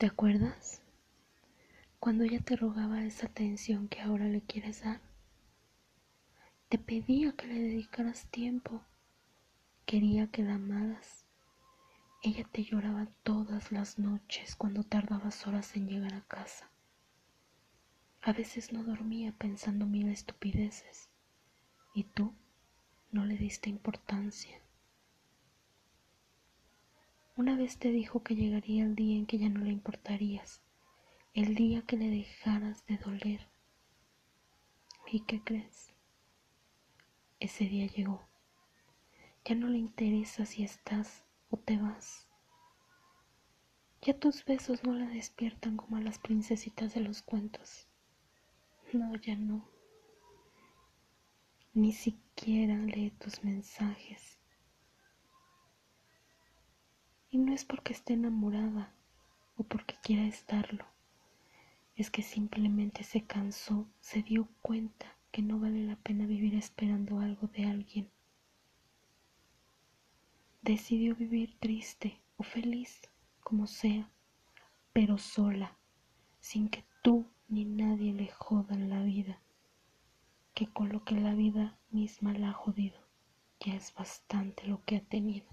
¿Te acuerdas? Cuando ella te rogaba esa atención que ahora le quieres dar. Te pedía que le dedicaras tiempo. Quería que la amaras. Ella te lloraba todas las noches cuando tardabas horas en llegar a casa. A veces no dormía pensando mil estupideces. Y tú no le diste importancia. Una vez te dijo que llegaría el día en que ya no le importarías, el día que le dejaras de doler. ¿Y qué crees? Ese día llegó. Ya no le interesa si estás o te vas. Ya tus besos no la despiertan como a las princesitas de los cuentos. No, ya no. Ni siquiera lee tus mensajes. Y no es porque esté enamorada o porque quiera estarlo. Es que simplemente se cansó, se dio cuenta que no vale la pena vivir esperando algo de alguien. Decidió vivir triste o feliz, como sea, pero sola, sin que tú ni nadie le jodan la vida, que con lo que la vida misma la ha jodido ya es bastante lo que ha tenido.